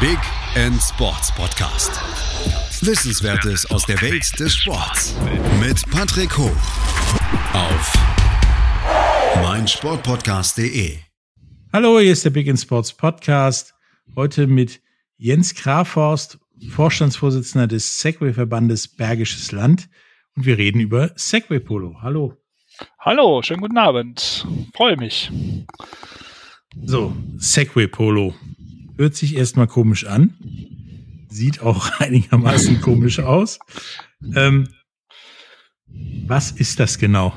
Big End Sports Podcast. Wissenswertes aus der Welt des Sports mit Patrick Hoch auf meinsportpodcast.de. Hallo, hier ist der Big End Sports Podcast. Heute mit Jens Kraforst, Vorstandsvorsitzender des Segway-Verbandes Bergisches Land. Und wir reden über Segway Polo. Hallo. Hallo, schönen guten Abend. Freue mich. So, Segway Polo. Hört sich erstmal komisch an. Sieht auch einigermaßen komisch aus. Ähm, was ist das genau?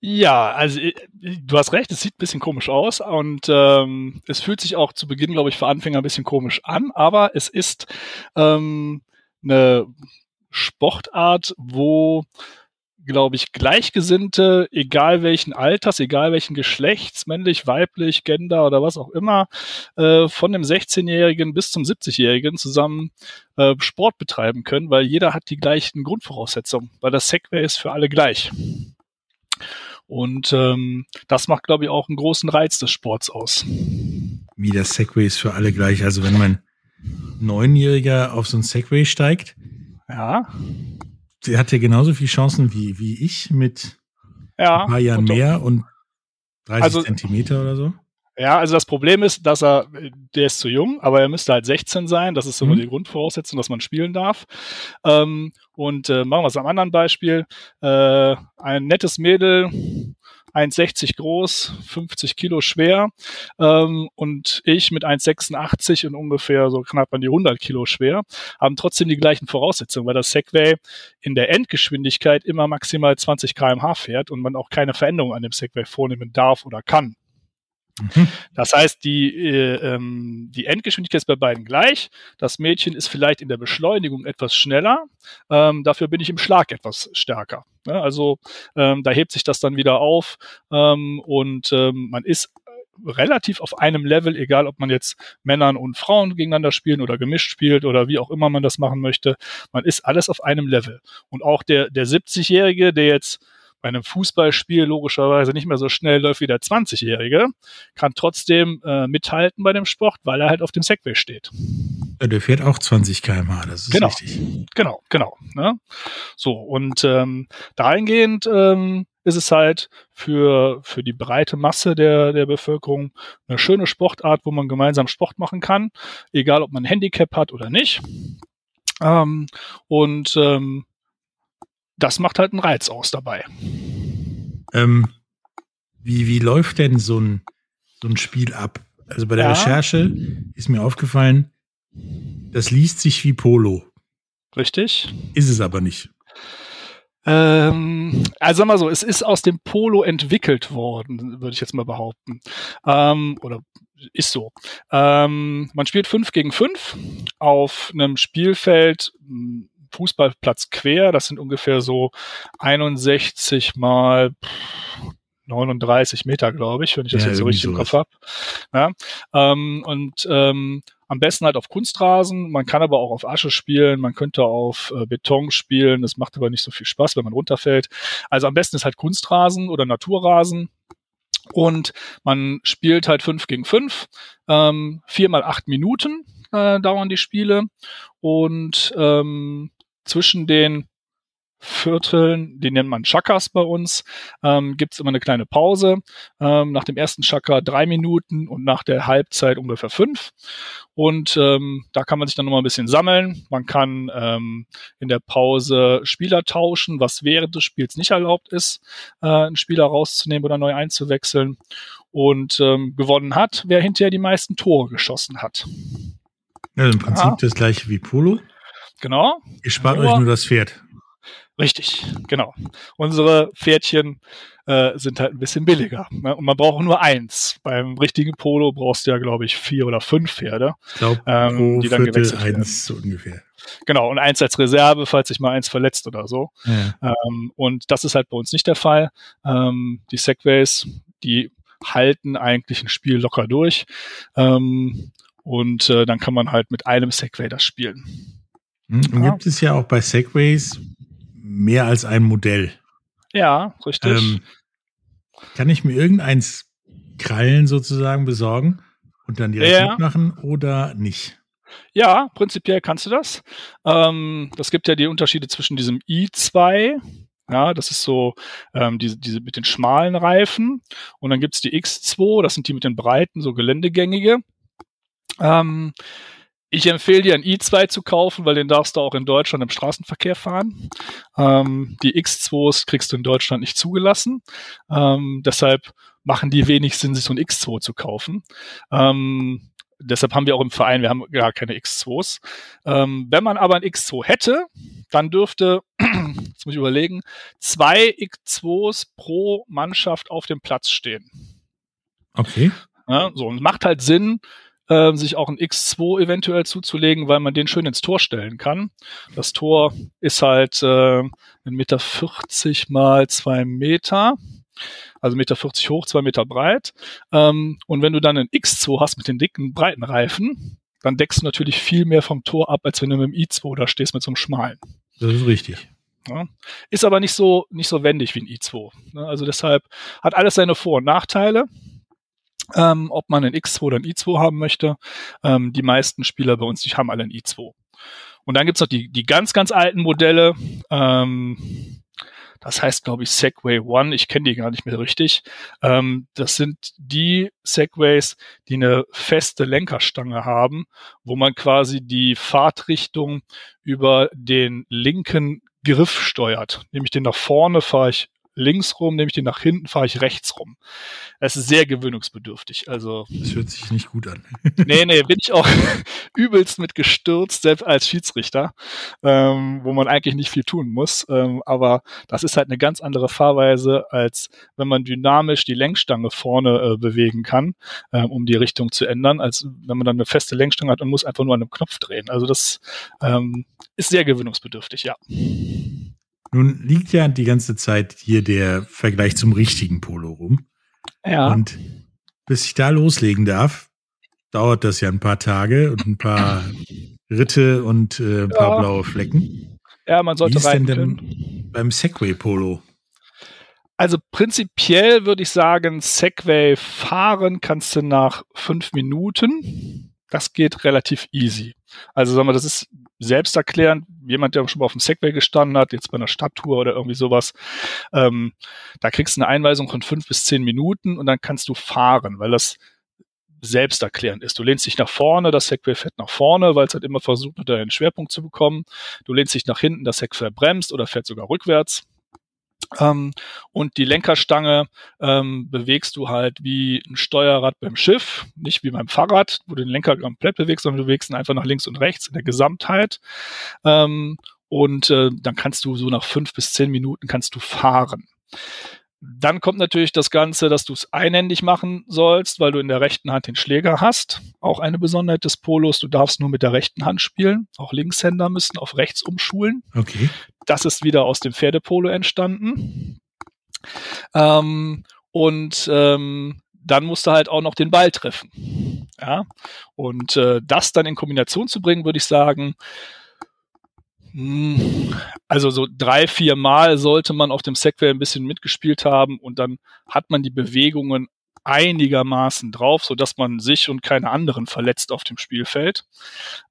Ja, also äh, du hast recht, es sieht ein bisschen komisch aus und ähm, es fühlt sich auch zu Beginn, glaube ich, für Anfänger ein bisschen komisch an, aber es ist ähm, eine Sportart, wo glaube ich, Gleichgesinnte, egal welchen Alters, egal welchen Geschlechts, männlich, weiblich, Gender oder was auch immer, äh, von dem 16-Jährigen bis zum 70-Jährigen zusammen äh, Sport betreiben können, weil jeder hat die gleichen Grundvoraussetzungen, weil das Segway ist für alle gleich. Und ähm, das macht, glaube ich, auch einen großen Reiz des Sports aus. Wie das Segway ist für alle gleich. Also wenn mein Neunjähriger auf so ein Segway steigt, ja sie hat ja genauso viele Chancen wie, wie ich mit ja, ein paar Jahren mehr und 30 also, Zentimeter oder so. Ja, also das Problem ist, dass er, der ist zu jung, aber er müsste halt 16 sein. Das ist so mhm. die Grundvoraussetzung, dass man spielen darf. Ähm, und äh, machen wir es am anderen Beispiel. Äh, ein nettes Mädel, 1,60 groß, 50 Kilo schwer ähm, und ich mit 1,86 und ungefähr so knapp an die 100 Kilo schwer, haben trotzdem die gleichen Voraussetzungen, weil das Segway in der Endgeschwindigkeit immer maximal 20 km/h fährt und man auch keine Veränderung an dem Segway vornehmen darf oder kann. Mhm. Das heißt, die, äh, ähm, die Endgeschwindigkeit ist bei beiden gleich. Das Mädchen ist vielleicht in der Beschleunigung etwas schneller. Ähm, dafür bin ich im Schlag etwas stärker. Ne? Also ähm, da hebt sich das dann wieder auf ähm, und ähm, man ist relativ auf einem Level, egal ob man jetzt Männern und Frauen gegeneinander spielen oder gemischt spielt oder wie auch immer man das machen möchte. Man ist alles auf einem Level. Und auch der, der 70-Jährige, der jetzt bei einem Fußballspiel logischerweise nicht mehr so schnell läuft wie der 20-Jährige, kann trotzdem äh, mithalten bei dem Sport, weil er halt auf dem Segway steht. Ja, der fährt auch 20 km/h, das ist genau, richtig. Genau, genau. Ne? So, und ähm, dahingehend ähm, ist es halt für, für die breite Masse der, der Bevölkerung eine schöne Sportart, wo man gemeinsam Sport machen kann, egal ob man ein Handicap hat oder nicht. Ähm, und ähm, das macht halt einen Reiz aus dabei. Ähm, wie, wie läuft denn so ein, so ein Spiel ab? Also bei der ja. Recherche ist mir aufgefallen, das liest sich wie Polo. Richtig. Ist es aber nicht. Ähm, also sag mal so, es ist aus dem Polo entwickelt worden, würde ich jetzt mal behaupten. Ähm, oder ist so. Ähm, man spielt fünf gegen fünf auf einem Spielfeld Fußballplatz quer. Das sind ungefähr so 61 mal 39 Meter, glaube ich, wenn ich das ja, jetzt so richtig im Kopf habe. Ja, ähm, und ähm, am besten halt auf Kunstrasen. Man kann aber auch auf Asche spielen, man könnte auf äh, Beton spielen. Das macht aber nicht so viel Spaß, wenn man runterfällt. Also am besten ist halt Kunstrasen oder Naturrasen. Und man spielt halt fünf gegen fünf, ähm, vier mal acht Minuten äh, dauern die Spiele. Und ähm, zwischen den Vierteln, die nennt man Chakas bei uns, ähm, gibt es immer eine kleine Pause. Ähm, nach dem ersten Chakra drei Minuten und nach der Halbzeit ungefähr fünf. Und ähm, da kann man sich dann nochmal ein bisschen sammeln. Man kann ähm, in der Pause Spieler tauschen, was während des Spiels nicht erlaubt ist, äh, einen Spieler rauszunehmen oder neu einzuwechseln. Und ähm, gewonnen hat, wer hinterher die meisten Tore geschossen hat. Also im Prinzip ja. das gleiche wie Polo. Genau. Ihr spart nur, euch nur das Pferd. Richtig, genau. Unsere Pferdchen äh, sind halt ein bisschen billiger. Ne? Und man braucht nur eins. Beim richtigen Polo brauchst du ja, glaube ich, vier oder fünf Pferde, ich glaub, ähm, die dann Viertel gewechselt werden. Eins so ungefähr. Genau, und eins als Reserve, falls sich mal eins verletzt oder so. Ja. Ähm, und das ist halt bei uns nicht der Fall. Ähm, die Segways, die halten eigentlich ein Spiel locker durch. Ähm, und äh, dann kann man halt mit einem Segway das spielen. Hm, und ja. gibt es ja auch bei Segways mehr als ein Modell. Ja, richtig. Ähm, kann ich mir irgendeins Krallen sozusagen besorgen? Und dann direkt Ja. mitmachen oder nicht? Ja, prinzipiell kannst du das. Ähm, das gibt ja die Unterschiede zwischen diesem i2, ja, das ist so ähm, diese, diese mit den schmalen Reifen. Und dann gibt's die X2, das sind die mit den breiten, so geländegängige. Ähm, ich empfehle dir ein i2 zu kaufen, weil den darfst du auch in Deutschland im Straßenverkehr fahren. Ähm, die X2s kriegst du in Deutschland nicht zugelassen. Ähm, deshalb machen die wenig Sinn, sich so ein X2 zu kaufen. Ähm, deshalb haben wir auch im Verein, wir haben gar keine X2s. Ähm, wenn man aber ein X2 hätte, dann dürfte, jetzt muss ich überlegen, zwei X2s pro Mannschaft auf dem Platz stehen. Okay. Ja, so, und es macht halt Sinn, äh, sich auch ein X2 eventuell zuzulegen, weil man den schön ins Tor stellen kann. Das Tor ist halt äh, 1,40 Meter mal zwei Meter. Also 1,40 Meter hoch, zwei Meter breit. Ähm, und wenn du dann ein X2 hast mit den dicken, breiten Reifen, dann deckst du natürlich viel mehr vom Tor ab, als wenn du mit dem i2 da stehst mit so einem schmalen. Das ist richtig. Ja. Ist aber nicht so, nicht so wendig wie ein i2. Ne? Also deshalb hat alles seine Vor- und Nachteile. Ähm, ob man ein X2 oder ein i2 haben möchte. Ähm, die meisten Spieler bei uns, die haben alle ein i2. Und dann gibt's noch die, die ganz, ganz alten Modelle. Ähm, das heißt, glaube ich, Segway One. Ich kenne die gar nicht mehr richtig. Ähm, das sind die Segways, die eine feste Lenkerstange haben, wo man quasi die Fahrtrichtung über den linken Griff steuert. Nehme ich den nach vorne, fahre ich links rum, nehme ich den nach hinten, fahre ich rechts rum. Es ist sehr gewöhnungsbedürftig. Also, Das hört sich nicht gut an. nee, nee, bin ich auch übelst mit gestürzt, selbst als Schiedsrichter, ähm, wo man eigentlich nicht viel tun muss. Ähm, aber das ist halt eine ganz andere Fahrweise, als wenn man dynamisch die Lenkstange vorne äh, bewegen kann, ähm, um die Richtung zu ändern, als wenn man dann eine feste Lenkstange hat und muss einfach nur an einem Knopf drehen. Also das ähm, ist sehr gewöhnungsbedürftig, ja. Nun liegt ja die ganze Zeit hier der Vergleich zum richtigen Polo rum. Ja. Und bis ich da loslegen darf, dauert das ja ein paar Tage und ein paar Ritte und äh, ein paar Ja. blaue Flecken. Ja, man Wie sollte ist denn denn beim Segway Polo? Also prinzipiell würde ich sagen, Segway fahren kannst du nach fünf Minuten. Das geht relativ easy. Also sagen wir, das ist selbsterklärend. Jemand, der schon mal auf dem Segway gestanden hat, jetzt bei einer Stadttour oder irgendwie sowas, ähm, da kriegst du eine Einweisung von fünf bis zehn Minuten und dann kannst du fahren, weil das selbsterklärend ist. Du lehnst dich nach vorne, das Segway fährt nach vorne, weil es halt immer versucht, einen Schwerpunkt zu bekommen. Du lehnst dich nach hinten, das Segway bremst oder fährt sogar rückwärts. Ähm, und die Lenkerstange ähm, bewegst du halt wie ein Steuerrad beim Schiff, nicht wie beim Fahrrad, wo du den Lenker komplett bewegst, sondern du bewegst ihn einfach nach links und rechts in der Gesamtheit. Ähm, und äh, dann kannst du so nach fünf bis zehn Minuten kannst du fahren. Dann kommt natürlich das Ganze, dass du es einhändig machen sollst, weil du in der rechten Hand den Schläger hast. Auch eine Besonderheit des Polos, du darfst nur mit der rechten Hand spielen. Auch Linkshänder müssen auf rechts umschulen. Okay. Das ist wieder aus dem Pferdepolo entstanden. Ähm, und ähm, dann musst du halt auch noch den Ball treffen. Ja. Und äh, das dann in Kombination zu bringen, würde ich sagen, also so drei, vier Mal sollte man auf dem Segway ein bisschen mitgespielt haben und dann hat man die Bewegungen einigermaßen drauf, so dass man sich und keine anderen verletzt auf dem Spielfeld.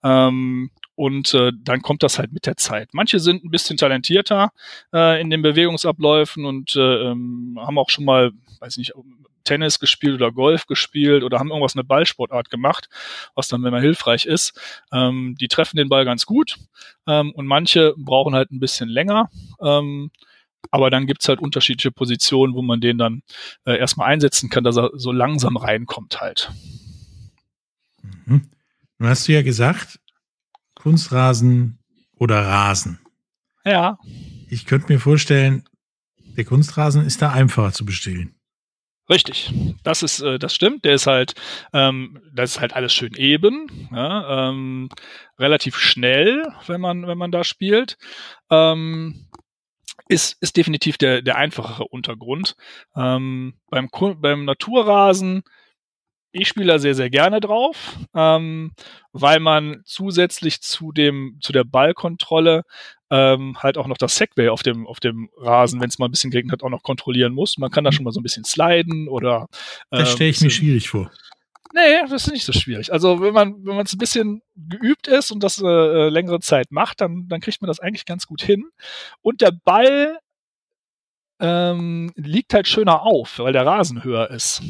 Ähm, und äh, dann kommt das halt mit der Zeit. Manche sind ein bisschen talentierter äh, in den Bewegungsabläufen und äh, ähm, haben auch schon mal, weiß nicht, Tennis gespielt oder Golf gespielt oder haben irgendwas eine Ballsportart gemacht, was dann, wenn man hilfreich ist. Ähm, die treffen den Ball ganz gut ähm, und manche brauchen halt ein bisschen länger. Ähm, aber dann gibt's halt unterschiedliche Positionen, wo man den dann äh, erstmal einsetzen kann, dass er so langsam reinkommt halt. Mhm. Nun hast du ja gesagt, Kunstrasen oder Rasen. Ja, Ich könnte mir vorstellen, der Kunstrasen ist da einfacher zu bestellen. Richtig, das ist, äh, das stimmt. Der ist halt, ähm, das ist halt alles schön eben, ja, ähm, relativ schnell, wenn man, wenn man da spielt. Ähm, ist, ist definitiv der, der einfachere Untergrund. Ähm, beim, beim Naturrasen, ich spiele da sehr, sehr gerne drauf, ähm, weil man zusätzlich zu dem, zu der Ballkontrolle ähm, halt auch noch das Segway auf dem, auf dem Rasen, wenn es mal ein bisschen geregnet hat, auch noch kontrollieren muss. Man kann da schon mal so ein bisschen sliden oder Das stelle ich mir schwierig vor. Nee, das ist nicht so schwierig. Also wenn man wenn man es ein bisschen geübt ist und das äh, äh, längere Zeit macht, dann dann kriegt man das eigentlich ganz gut hin. Und der Ball ähm, liegt halt schöner auf, weil der Rasen höher ist.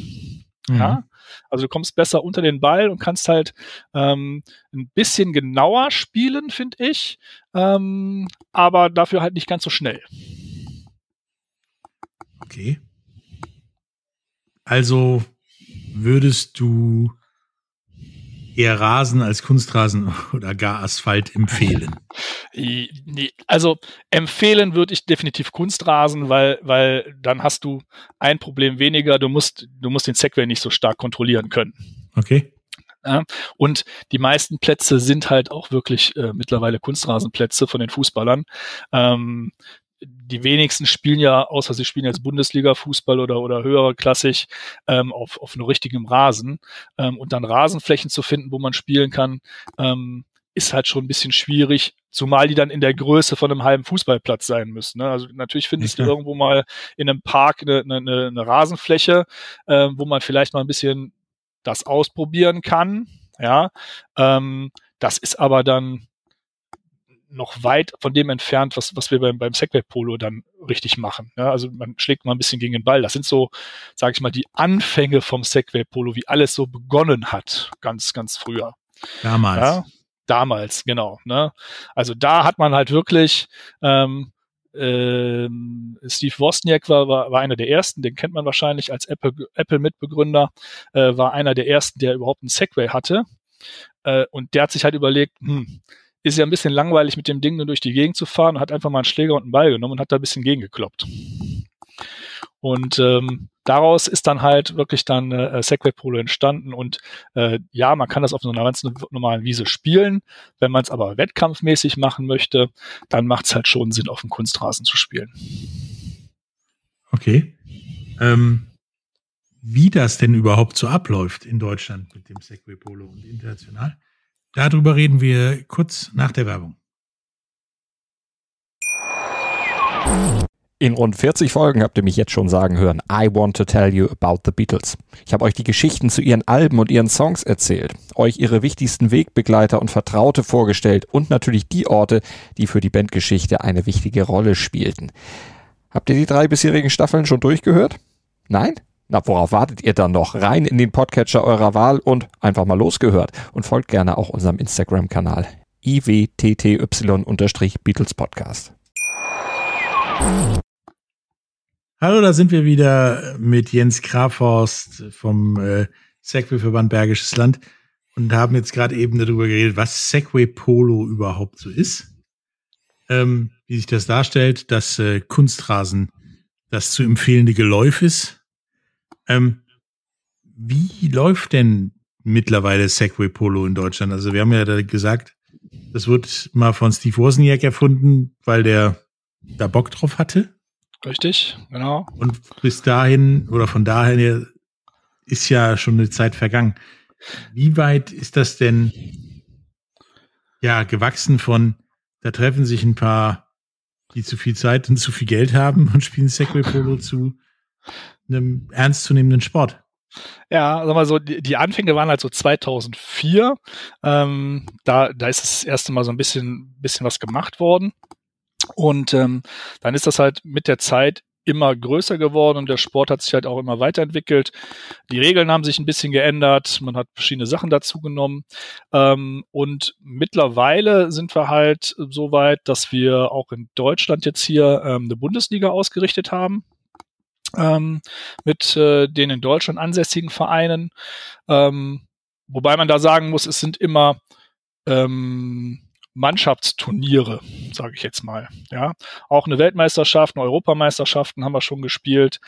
Mhm. Ja, also du kommst besser unter den Ball und kannst halt ähm, ein bisschen genauer spielen, finde ich, ähm, aber dafür halt nicht ganz so schnell. Okay. Also würdest du eher Rasen als Kunstrasen oder gar Asphalt empfehlen? Also empfehlen würde ich definitiv Kunstrasen, weil, weil dann hast du ein Problem weniger. Du musst, du musst den Segway nicht so stark kontrollieren können. Okay. Ja, und die meisten Plätze sind halt auch wirklich äh, mittlerweile Kunstrasenplätze von den Fußballern. Ähm, die wenigsten spielen ja, außer sie spielen jetzt Bundesliga-Fußball oder, oder höhere klassig, ähm, auf, auf einem richtigen Rasen. Ähm, und dann Rasenflächen zu finden, wo man spielen kann, ähm, ist halt schon ein bisschen schwierig, zumal die dann in der Größe von einem halben Fußballplatz sein müssen. Ne? Also natürlich findest du irgendwo mal in einem Park eine, eine, eine Rasenfläche, äh, wo man vielleicht mal ein bisschen das ausprobieren kann. Ja, ähm, das ist aber dann noch weit von dem entfernt, was, was wir beim, beim Segway Polo dann richtig machen. Ja, also man schlägt mal ein bisschen gegen den Ball. Das sind so, sage ich mal, die Anfänge vom Segway Polo, wie alles so begonnen hat, ganz, ganz früher. Damals. Ja, damals, genau. Ne? Also da hat man halt wirklich ähm, ähm, Steve Wozniak war, war, war einer der ersten, den kennt man wahrscheinlich als Apple-Mitbegründer, Apple äh, war einer der ersten, der überhaupt einen Segway hatte. Äh, und der hat sich halt überlegt, hm, ist ja ein bisschen langweilig, mit dem Ding nur durch die Gegend zu fahren und hat einfach mal einen Schläger und einen Ball genommen und hat da ein bisschen gegengekloppt. Und ähm, daraus ist dann halt wirklich dann äh, Segway Polo entstanden und äh, ja, man kann das auf so einer ganz normalen Wiese spielen. Wenn man es aber wettkampfmäßig machen möchte, dann macht es halt schon Sinn, auf dem Kunstrasen zu spielen. Okay. Ähm, wie das denn überhaupt so abläuft in Deutschland mit dem Segway Polo und international, Darüber reden wir kurz nach der Werbung. In rund 40 Folgen habt ihr mich jetzt schon sagen hören, I want to tell you about the Beatles. Ich habe euch die Geschichten zu ihren Alben und ihren Songs erzählt, euch ihre wichtigsten Wegbegleiter und Vertraute vorgestellt und natürlich die Orte, die für die Bandgeschichte eine wichtige Rolle spielten. Habt ihr die drei bisherigen Staffeln schon durchgehört? Nein? Na, worauf wartet ihr dann noch? Rein in den Podcatcher eurer Wahl und einfach mal losgehört. Und folgt gerne auch unserem Instagram-Kanal iwtty-Beatles Podcast. Hallo, da sind wir wieder mit Jens Krafhorst vom äh, Segway-Verband Bergisches Land und haben jetzt gerade eben darüber geredet, was Segway Polo überhaupt so ist. Ähm, wie sich das darstellt, dass äh, Kunstrasen das zu empfehlende Geläuf ist ähm, wie läuft denn mittlerweile Segway Polo in Deutschland? Also wir haben ja da gesagt, das wird mal von Steve Wozniak erfunden, weil der da Bock drauf hatte. Richtig, genau. Und bis dahin oder von daher ist ja schon eine Zeit vergangen. Wie weit ist das denn ja gewachsen von, da treffen sich ein paar, die zu viel Zeit und zu viel Geld haben und spielen Segway Polo zu, einem ernstzunehmenden Sport. Ja, sag mal so, die, Anfänge waren halt so 2004. Ähm, da, da ist das erste Mal so ein bisschen, bisschen was gemacht worden. Und ähm, dann ist das halt mit der Zeit immer größer geworden und der Sport hat sich halt auch immer weiterentwickelt. Die Regeln haben sich ein bisschen geändert, man hat verschiedene Sachen dazu genommen. Ähm, und mittlerweile sind wir halt so weit, dass wir auch in Deutschland jetzt hier ähm, eine Bundesliga ausgerichtet haben ähm, mit äh, den in Deutschland ansässigen Vereinen. Ähm, wobei man da sagen muss, es sind immer ähm, Mannschaftsturniere, sage ich jetzt mal. Ja, auch eine Weltmeisterschaft, eine Europameisterschaften haben wir schon gespielt.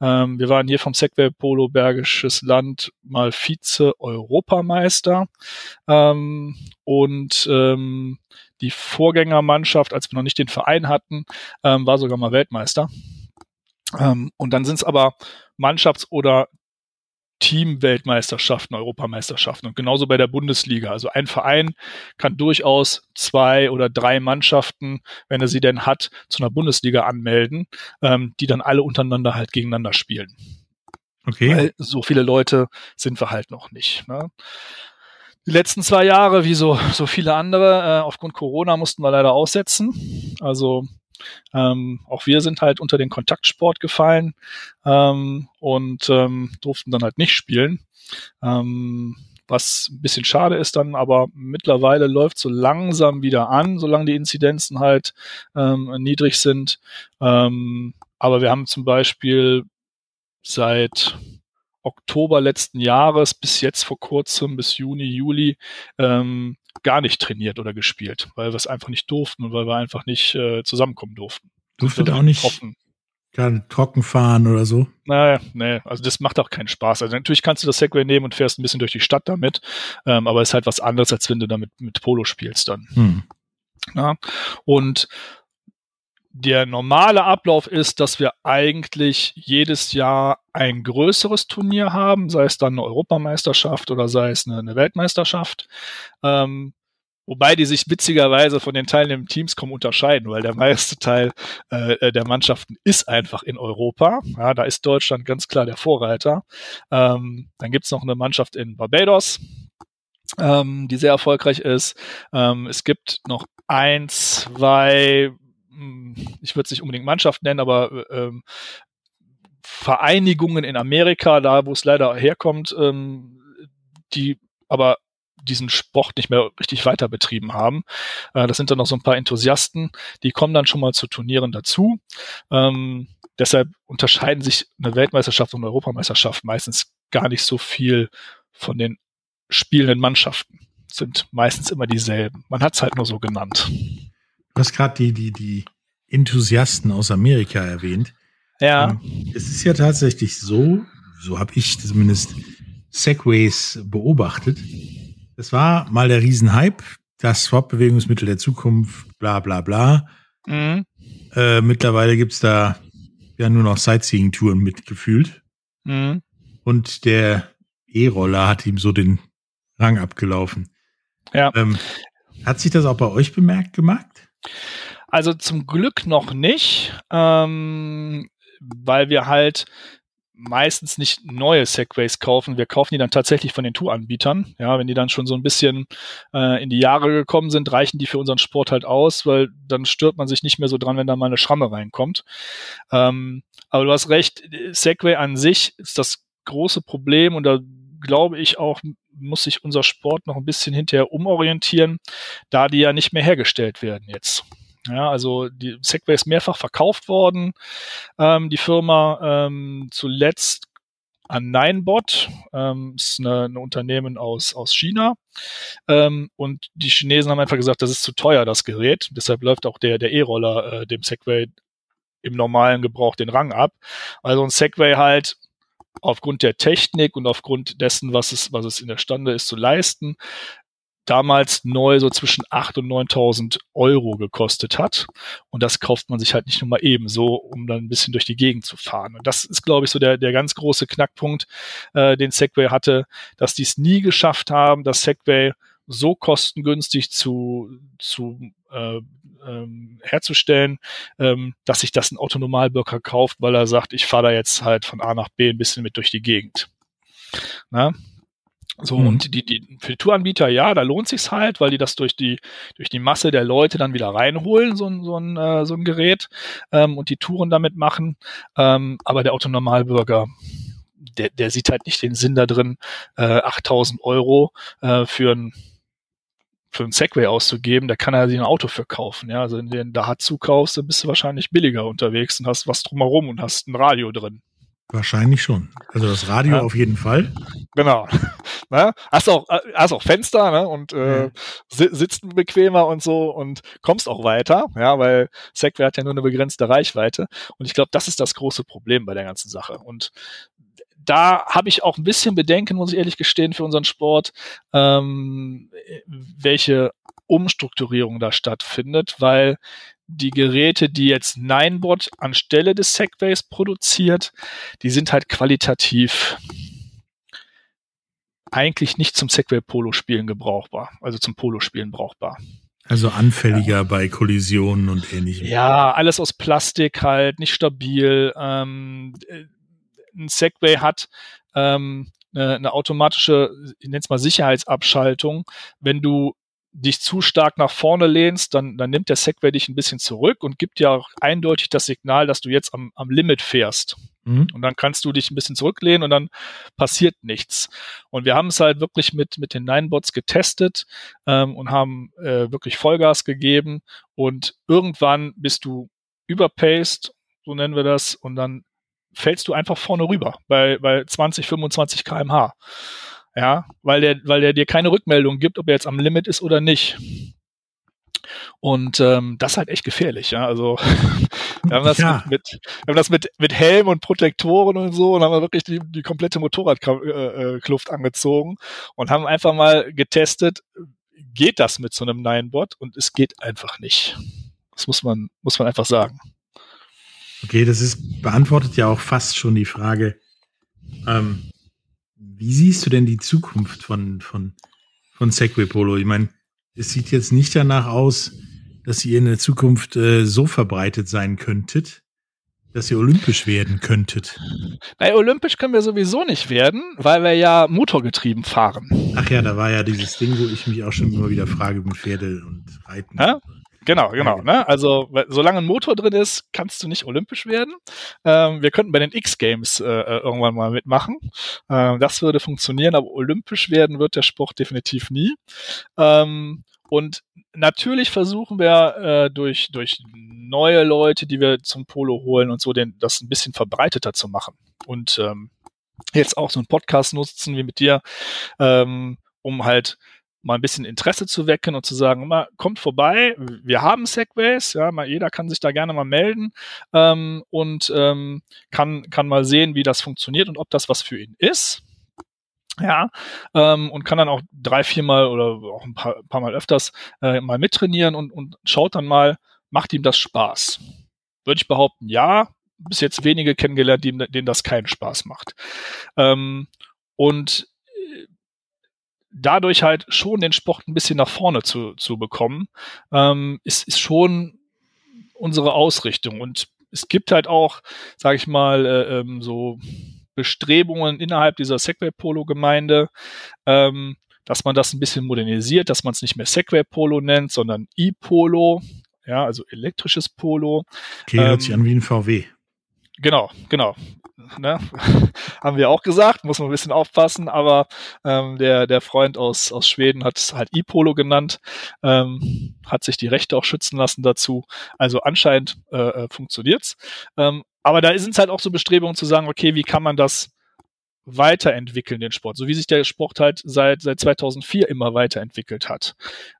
Ähm, wir waren hier vom Segway Polo Bergisches Land mal Vize-Europameister ähm, und ähm, die Vorgängermannschaft, als wir noch nicht den Verein hatten, ähm, war sogar mal Weltmeister. Ähm, und dann sind es aber Mannschafts- oder Team-Weltmeisterschaften, Europameisterschaften und genauso bei der Bundesliga. Also ein Verein kann durchaus zwei oder drei Mannschaften, wenn er sie denn hat, zu einer Bundesliga anmelden, ähm, die dann alle untereinander halt gegeneinander spielen. Okay. Weil so viele Leute sind wir halt noch nicht. Ne? Die letzten zwei Jahre, wie so, so viele andere, äh, aufgrund Corona mussten wir leider aussetzen. Also ähm, auch wir sind halt unter den Kontaktsport gefallen ähm, und ähm, durften dann halt nicht spielen. Ähm, was ein bisschen schade ist dann, aber mittlerweile läuft so langsam wieder an, solange die Inzidenzen halt ähm, niedrig sind. Ähm, aber wir haben zum Beispiel seit Oktober letzten Jahres bis jetzt vor kurzem, bis Juni, Juli, ähm, gar nicht trainiert oder gespielt, weil wir es einfach nicht durften und weil wir einfach nicht äh, zusammenkommen durften. Durftet auch nicht Hoffen. gerade trocken fahren oder so. Naja, nee, also das macht auch keinen Spaß. Also natürlich kannst du das Segway nehmen und fährst ein bisschen durch die Stadt damit, ähm, aber es ist halt was anderes, als wenn du damit mit Polo spielst dann. Hm. Ja? Und der normale Ablauf ist, dass wir eigentlich jedes Jahr ein größeres Turnier haben, sei es dann eine Europameisterschaft oder sei es eine, eine Weltmeisterschaft. Ähm, wobei die sich witzigerweise von den teilnehmenden Teams kaum unterscheiden, weil der meiste Teil äh, der Mannschaften ist einfach in Europa. Ja, da ist Deutschland ganz klar der Vorreiter. Ähm, dann gibt's noch eine Mannschaft in Barbados, ähm, die sehr erfolgreich ist. Ähm, es gibt noch ein, zwei ich würde es nicht unbedingt Mannschaft nennen, aber ähm, Vereinigungen in Amerika, da wo es leider herkommt, ähm, die aber diesen Sport nicht mehr richtig weiter betrieben haben. Äh, das sind dann noch so ein paar Enthusiasten, die kommen dann schon mal zu Turnieren dazu. Ähm, deshalb unterscheiden sich eine Weltmeisterschaft und eine Europameisterschaft meistens gar nicht so viel von den spielenden Mannschaften. Sind meistens immer dieselben. Man hat es halt nur so genannt. Du hast gerade die, die, die Enthusiasten aus Amerika erwähnt. Ja. Ähm, es ist ja tatsächlich so, so habe ich zumindest Segways beobachtet. Es war mal der Riesenhype, das Swap-Bewegungsmittel der Zukunft, bla bla bla. Mhm. Äh, mittlerweile gibt's da ja nur noch Sightseeing-Touren mitgefühlt. Mhm. Und der E-Roller hat ihm so den Rang abgelaufen. Ja. Ähm, hat sich das auch bei euch bemerkt gemacht? Also zum Glück noch nicht, ähm, weil wir halt meistens nicht neue Segways kaufen. Wir kaufen die dann tatsächlich von den Touranbietern. Ja, wenn die dann schon so ein bisschen äh, in die Jahre gekommen sind, reichen die für unseren Sport halt aus, weil dann stört man sich nicht mehr so dran, wenn da mal eine Schramme reinkommt. Ähm, aber du hast recht, Segway an sich ist das große Problem und da glaube ich auch, muss sich unser Sport noch ein bisschen hinterher umorientieren, da die ja nicht mehr hergestellt werden jetzt. Ja, also die Segway ist mehrfach verkauft worden, ähm, die Firma ähm, zuletzt an Ninebot, ähm, ist ein Unternehmen aus, aus China. Ähm, und die Chinesen haben einfach gesagt, das ist zu teuer, das Gerät. Deshalb läuft auch der, der E-Roller äh, dem Segway im normalen Gebrauch den Rang ab. Also ein Segway halt aufgrund der Technik und aufgrund dessen, was es, was es in der Stande ist zu leisten, damals neu so zwischen 8.000 und 9.000 Euro gekostet hat. Und das kauft man sich halt nicht nur mal eben so, um dann ein bisschen durch die Gegend zu fahren. Und das ist, glaube ich, so der, der ganz große Knackpunkt, äh, den Segway hatte, dass die es nie geschafft haben, dass Segway so kostengünstig zu, zu äh, ähm, herzustellen, ähm, dass sich das ein Autonomalbürger kauft, weil er sagt, ich fahre da jetzt halt von A nach B ein bisschen mit durch die Gegend. Na? So, mhm. und die, die, für die Touranbieter, ja, da lohnt sich's halt, weil die das durch die, durch die Masse der Leute dann wieder reinholen, so ein, so ein, äh, so ein Gerät, ähm, und die Touren damit machen. Ähm, aber der Autonormalbürger, der, der sieht halt nicht den Sinn da drin, äh, 8000 Euro äh, für ein für ein Segway auszugeben, da kann er sich ein Auto für kaufen. Ja, also wenn du den Daihatsu kaufst, dann bist du wahrscheinlich billiger unterwegs und hast was drumherum und hast ein Radio drin. Wahrscheinlich schon. Also das Radio ja. auf jeden Fall. Genau. ne? Hast auch äh, hast auch Fenster ne? und äh, ja. sitzt bequemer und so und kommst auch weiter, ja, weil Segway hat ja nur eine begrenzte Reichweite und ich glaube, das ist das große Problem bei der ganzen Sache und da habe ich auch ein bisschen Bedenken, muss ich ehrlich gestehen, für unseren Sport, ähm, welche Umstrukturierung da stattfindet, weil die Geräte, die jetzt Ninebot anstelle des Segways produziert, die sind halt qualitativ eigentlich nicht zum Segway-Polo-Spielen gebrauchbar, also zum Polo-Spielen brauchbar. Also anfälliger ja. bei Kollisionen und ähnlichem. Ja, alles aus Plastik halt, nicht stabil. Ähm, ein Segway hat ähm, eine, eine automatische, ich nenne es mal Sicherheitsabschaltung. Wenn du dich zu stark nach vorne lehnst, dann, dann nimmt der Segway dich ein bisschen zurück und gibt ja auch eindeutig das Signal, dass du jetzt am, am Limit fährst. Mhm. Und dann kannst du dich ein bisschen zurücklehnen und dann passiert nichts. Und wir haben es halt wirklich mit, mit den Ninebots getestet ähm, und haben äh, wirklich Vollgas gegeben. Und irgendwann bist du überpaced, so nennen wir das, und dann fällst du einfach vorne rüber bei, bei 20, 25 kmh. Ja, weil der, weil der dir keine Rückmeldung gibt, ob er jetzt am Limit ist oder nicht. Und ähm, das ist halt echt gefährlich, ja. Also wir haben das, ja. mit, mit, wir haben das mit, mit Helm und Protektoren und so und haben wirklich die, die komplette Motorradkluft äh, äh angezogen und haben einfach mal getestet, geht das mit so einem Ninebot? Und es geht einfach nicht. Das muss man, muss man einfach sagen. Okay, das ist beantwortet ja auch fast schon die Frage, ähm, wie siehst du denn die Zukunft von, von, von Segway Polo? Ich meine, es sieht jetzt nicht danach aus, dass ihr in der Zukunft äh, so verbreitet sein könntet, dass ihr olympisch werden könntet. Nein, olympisch können wir sowieso nicht werden, weil wir ja motorgetrieben fahren. Ach ja, da war ja dieses Ding, wo ich mich auch schon immer wieder frage mit Pferde und Reiten. Ja? Genau, genau. Ne? Also solange ein Motor drin ist, kannst du nicht olympisch werden. Ähm, wir könnten bei den X-Games äh, äh, irgendwann mal mitmachen. Ähm, das würde funktionieren, aber olympisch werden wird der Sport definitiv nie. Ähm, und natürlich versuchen wir äh, durch, durch neue Leute, die wir zum Polo holen und so, den, das ein bisschen verbreiteter zu machen. Und ähm, jetzt auch so einen Podcast nutzen wie mit dir, ähm, um halt mal ein bisschen Interesse zu wecken und zu sagen, mal, kommt vorbei, wir haben Segways, ja, mal jeder kann sich da gerne mal melden ähm, und ähm, kann, kann mal sehen, wie das funktioniert und ob das was für ihn ist. Ja, ähm, und kann dann auch drei, viermal oder auch ein paar, paar Mal öfters äh, mal mittrainieren und, und schaut dann mal, macht ihm das Spaß? Würde ich behaupten, ja. Bis jetzt wenige kennengelernt, denen das keinen Spaß macht. Ähm, und dadurch halt schon den Sport ein bisschen nach vorne zu, zu bekommen, ähm, ist, ist schon unsere Ausrichtung. Und es gibt halt auch, sage ich mal, äh, ähm, so Bestrebungen innerhalb dieser Segway-Polo-Gemeinde, ähm, dass man das ein bisschen modernisiert, dass man es nicht mehr Segway-Polo nennt, sondern E-Polo, ja, also elektrisches Polo. Okay, hört ähm, sich an wie ein VW. Genau, genau ne? haben wir auch gesagt, muss man ein bisschen aufpassen, aber ähm, der, der Freund aus, aus Schweden hat es halt E-Polo genannt, ähm, hat sich die Rechte auch schützen lassen dazu. Also anscheinend äh, äh funktioniert's. Ähm, aber da sind es halt auch so Bestrebungen zu sagen, okay, wie kann man das weiterentwickeln, den Sport, so wie sich der Sport halt seit, seit 2004 immer weiterentwickelt hat.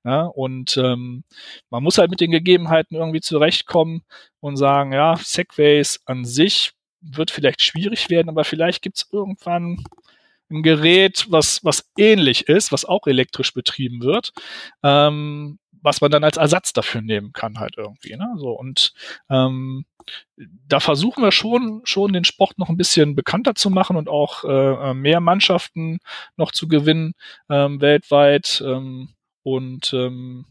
Ja, und ähm, man muss halt mit den Gegebenheiten irgendwie zurechtkommen und sagen, ja, Segways an sich wird vielleicht schwierig werden, aber vielleicht gibt es irgendwann ein Gerät, was, was ähnlich ist, was auch elektrisch betrieben wird, ähm, was man dann als Ersatz dafür nehmen kann, halt irgendwie. Ne? So, und ähm, da versuchen wir schon, schon den Sport noch ein bisschen bekannter zu machen und auch äh, mehr Mannschaften noch zu gewinnen ähm, weltweit. Ähm, und ähm,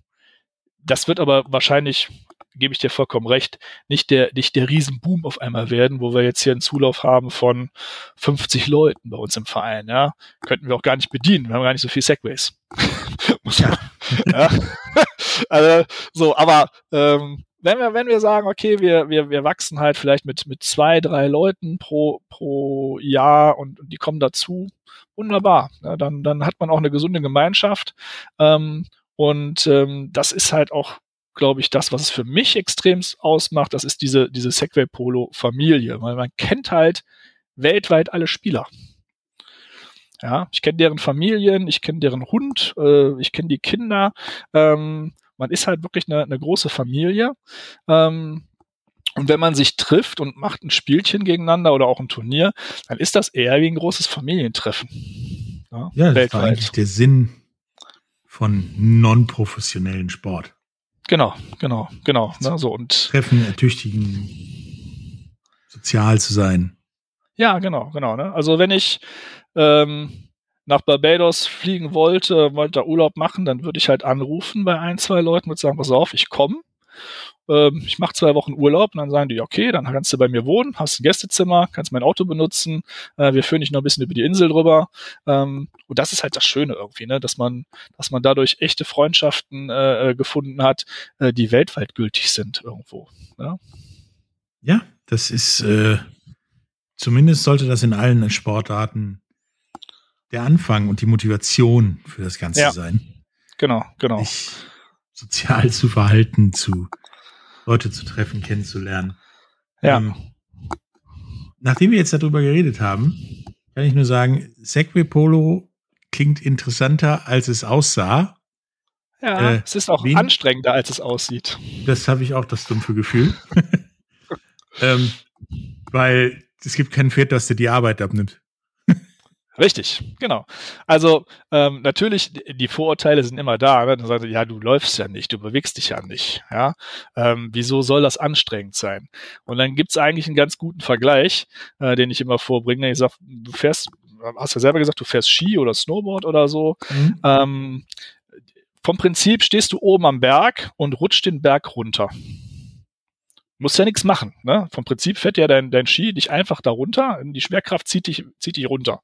das wird aber wahrscheinlich gebe ich dir vollkommen recht, nicht der, nicht der Riesenboom auf einmal werden, wo wir jetzt hier einen Zulauf haben von 50 Leuten bei uns im Verein, ja. Könnten wir auch gar nicht bedienen. Wir haben gar nicht so viel Segways. Ja. also, so, aber, ähm, wenn wir, wenn wir sagen, okay, wir, wir, wir wachsen halt vielleicht mit, mit zwei, drei Leuten pro, pro Jahr und, und die kommen dazu, wunderbar. Ja, dann, dann hat man auch eine gesunde Gemeinschaft. Ähm, und ähm, das ist halt auch glaube ich, das, was es für mich extrem ausmacht, das ist diese, diese Segway Polo Familie, weil man kennt halt weltweit alle Spieler. Ja, ich kenne deren Familien, ich kenne deren Hund, äh, ich kenne die Kinder. Ähm, man ist halt wirklich eine, eine große Familie. Ähm, und wenn man sich trifft und macht ein Spielchen gegeneinander oder auch ein Turnier, dann ist das eher wie ein großes Familientreffen. Ja, ja das war eigentlich der Sinn von non-professionellen Sport. Genau, genau, genau. Ne, so und Treffen, ertüchtigen, sozial zu sein. Ja, genau, genau. Ne? Also wenn ich ähm, nach Barbados fliegen wollte, wollte da Urlaub machen, dann würde ich halt anrufen bei ein, zwei Leuten und sagen, pass auf, ich komme. Ähm, ich mache zwei Wochen Urlaub und dann sagen die, okay, dann kannst du bei mir wohnen, hast ein Gästezimmer, kannst mein Auto benutzen, äh, wir führen dich noch ein bisschen über die Insel drüber. Ähm, und das ist halt das Schöne irgendwie, ne? dass man, dass man dadurch echte Freundschaften äh, äh gefunden hat, äh, die weltweit gültig sind irgendwo. Ne? Ja, das ist zumindest sollte das in allen Sportarten der Anfang und die Motivation für das Ganze ja. sein. Genau, genau. Sich sozial zu verhalten, zu Leute zu treffen, kennenzulernen. Ja. Ähm, nachdem wir jetzt darüber geredet haben, kann ich nur sagen, Segway Polo klingt interessanter, als es aussah. Ja, äh, es ist auch wen, anstrengender, als es aussieht. Das habe ich auch das dumpfe Gefühl. ähm, weil es gibt kein Pferd, das dir die Arbeit abnimmt. Richtig, genau. Also ähm, natürlich, die Vorurteile sind immer da. Ne? Dann sagt ja, du läufst ja nicht, du bewegst dich ja nicht. Ja, ähm, wieso soll das anstrengend sein? Und dann gibt's eigentlich einen ganz guten Vergleich, äh, den ich immer vorbringe. Ich sag, du fährst, hast ja selber gesagt, du fährst Ski oder Snowboard oder so. Mhm. Ähm, vom Prinzip stehst du oben am Berg und rutscht den Berg runter musst ja nichts machen. Ne? Vom Prinzip fährt ja dein, dein Ski dich einfach da runter. Die Schwerkraft zieht dich, zieht dich runter.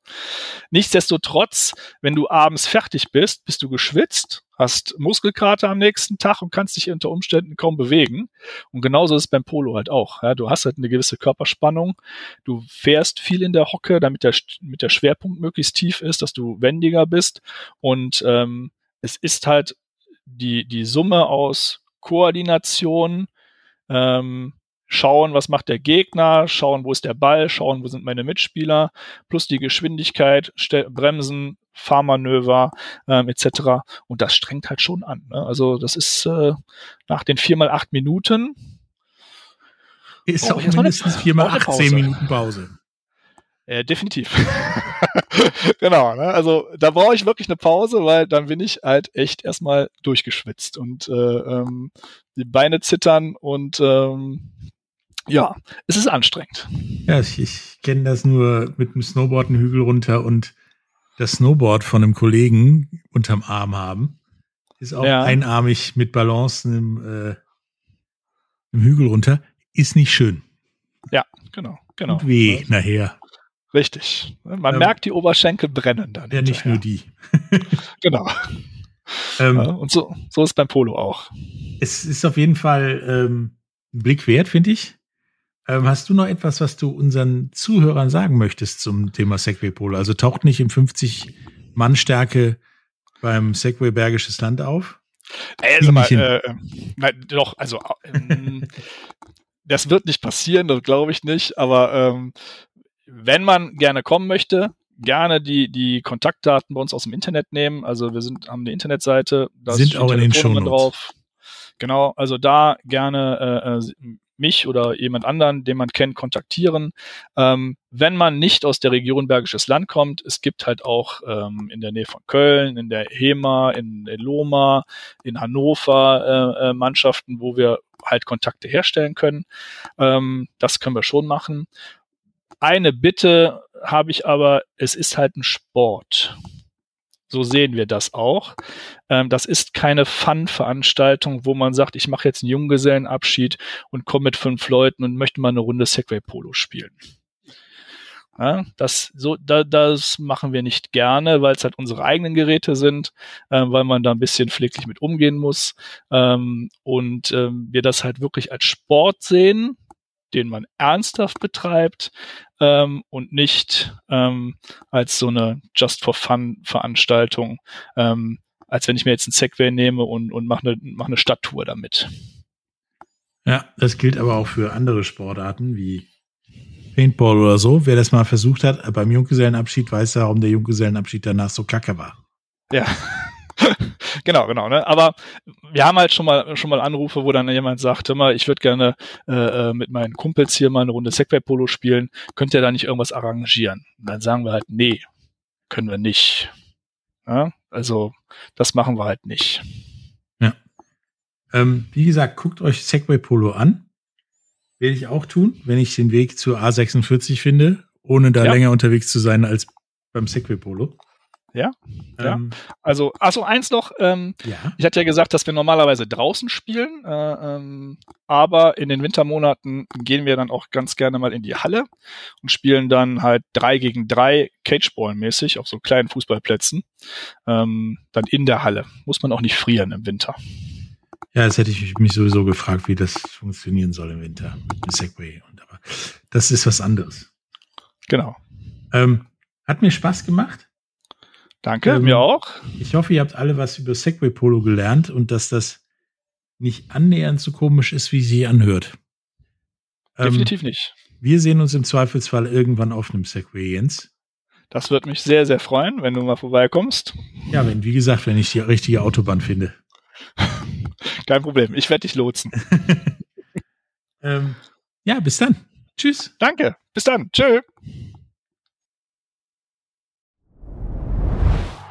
Nichtsdestotrotz, wenn du abends fertig bist, bist du geschwitzt, hast Muskelkater am nächsten Tag und kannst dich unter Umständen kaum bewegen. Und genauso ist es beim Polo halt auch. Ja? Du hast halt eine gewisse Körperspannung. Du fährst viel in der Hocke, damit der, mit der Schwerpunkt möglichst tief ist, dass du wendiger bist. Und ähm, es ist halt die, die Summe aus Koordination, ähm, schauen, was macht der Gegner, schauen, wo ist der Ball, schauen, wo sind meine Mitspieler, plus die Geschwindigkeit, Bremsen, Fahrmanöver ähm, etc. Und das strengt halt schon an. Ne? Also das ist äh, nach den vier mal acht Minuten ist oh, auch mindestens vier mal 18 Minuten Pause. Äh, definitiv. genau, ne? also da brauche ich wirklich eine Pause, weil dann bin ich halt echt erstmal durchgeschwitzt und äh, ähm, die Beine zittern und ähm, ja, es ist anstrengend. Ja, ich, ich kenne das nur mit dem Snowboard einen Hügel runter und das Snowboard von einem Kollegen unterm Arm haben. Ist auch ja. einarmig mit Balance im, äh, im Hügel runter. Ist nicht schön. Ja, genau, genau. Und weh nachher. Richtig. Man ähm, merkt, die Oberschenkel brennen dann. Ja, hinterher. nicht nur die. genau. Ähm, und so, so ist beim Polo auch. Es ist auf jeden Fall ähm, ein Blick wert, finde ich. Ähm, hast du noch etwas, was du unseren Zuhörern sagen möchtest zum Thema Segway Polo? Also taucht nicht im 50 Mann Stärke beim Segway Bergisches Land auf? Also mal, äh, nein, doch, also ähm, das wird nicht passieren, das glaube ich nicht, aber ähm, wenn man gerne kommen möchte, gerne die, die Kontaktdaten bei uns aus dem Internet nehmen. Also wir sind, haben eine Internetseite, da sind auch in den Show drauf. Genau, also da gerne äh, äh, mich oder jemand anderen, den man kennt, kontaktieren. Ähm, wenn man nicht aus der Region Bergisches Land kommt, es gibt halt auch ähm, in der Nähe von Köln, in der HEMA, in, in Loma, in Hannover äh, äh, Mannschaften, wo wir halt Kontakte herstellen können. Ähm, das können wir schon machen. Eine Bitte habe ich aber, es ist halt ein Sport. So sehen wir das auch. Ähm, das ist keine Fun-Veranstaltung, wo man sagt, ich mache jetzt einen Junggesellenabschied und komme mit fünf Leuten und möchte mal eine Runde Segway Polo spielen. Ja, das, so, da, das machen wir nicht gerne, weil es halt unsere eigenen Geräte sind, äh, weil man da ein bisschen pfleglich mit umgehen muss ähm, und ähm, wir das halt wirklich als Sport sehen den man ernsthaft betreibt ähm, und nicht ähm, als so eine Just for Fun Veranstaltung, ähm, als wenn ich mir jetzt ein Segway nehme und, und mache eine, mach eine Stadttour damit. Ja, das gilt aber auch für andere Sportarten wie Paintball oder so. Wer das mal versucht hat, beim Junggesellenabschied weiß ja, warum der Junggesellenabschied danach so kacke war. Ja. genau, genau. Ne? Aber wir haben halt schon mal schon mal Anrufe, wo dann jemand sagt, hör mal, ich würde gerne äh, äh, mit meinen Kumpels hier mal eine Runde Segway Polo spielen. Könnt ihr da nicht irgendwas arrangieren? Und dann sagen wir halt, nee, können wir nicht. Ja? Also das machen wir halt nicht. Ja. Ähm, wie gesagt, guckt euch Segway Polo an. Werde ich auch tun, wenn ich den Weg zur A46 finde, ohne da ja. länger unterwegs zu sein als beim Segway Polo. Ja, ja. Ähm, Also, achso, eins noch. Ähm, ja. ich hatte ja gesagt, dass wir normalerweise draußen spielen, äh, ähm, aber in den Wintermonaten gehen wir dann auch ganz gerne mal in die Halle und spielen dann halt drei gegen drei Cageball-mäßig auf so kleinen Fußballplätzen. Ähm, dann in der Halle. Muss man auch nicht frieren im Winter. Ja, das hätte ich mich sowieso gefragt, wie das funktionieren soll im Winter mit Segway. Und aber das ist was anderes. Genau. Ähm, hat mir Spaß gemacht. Danke, Ähm, mir auch. Ich hoffe, ihr habt alle was über Segway Polo gelernt und dass das nicht annähernd so komisch ist, wie sie anhört. Ähm, Definitiv nicht. wir sehen uns im Zweifelsfall irgendwann auf einem Segway, Jens. Das wird mich sehr, sehr freuen, wenn du mal vorbeikommst. Ja, wenn, wie gesagt, wenn ich die richtige Autobahn finde. Kein Problem. Ich werde dich lotsen. Ähm, ja, bis dann. Tschüss. Danke. Bis dann. Tschö.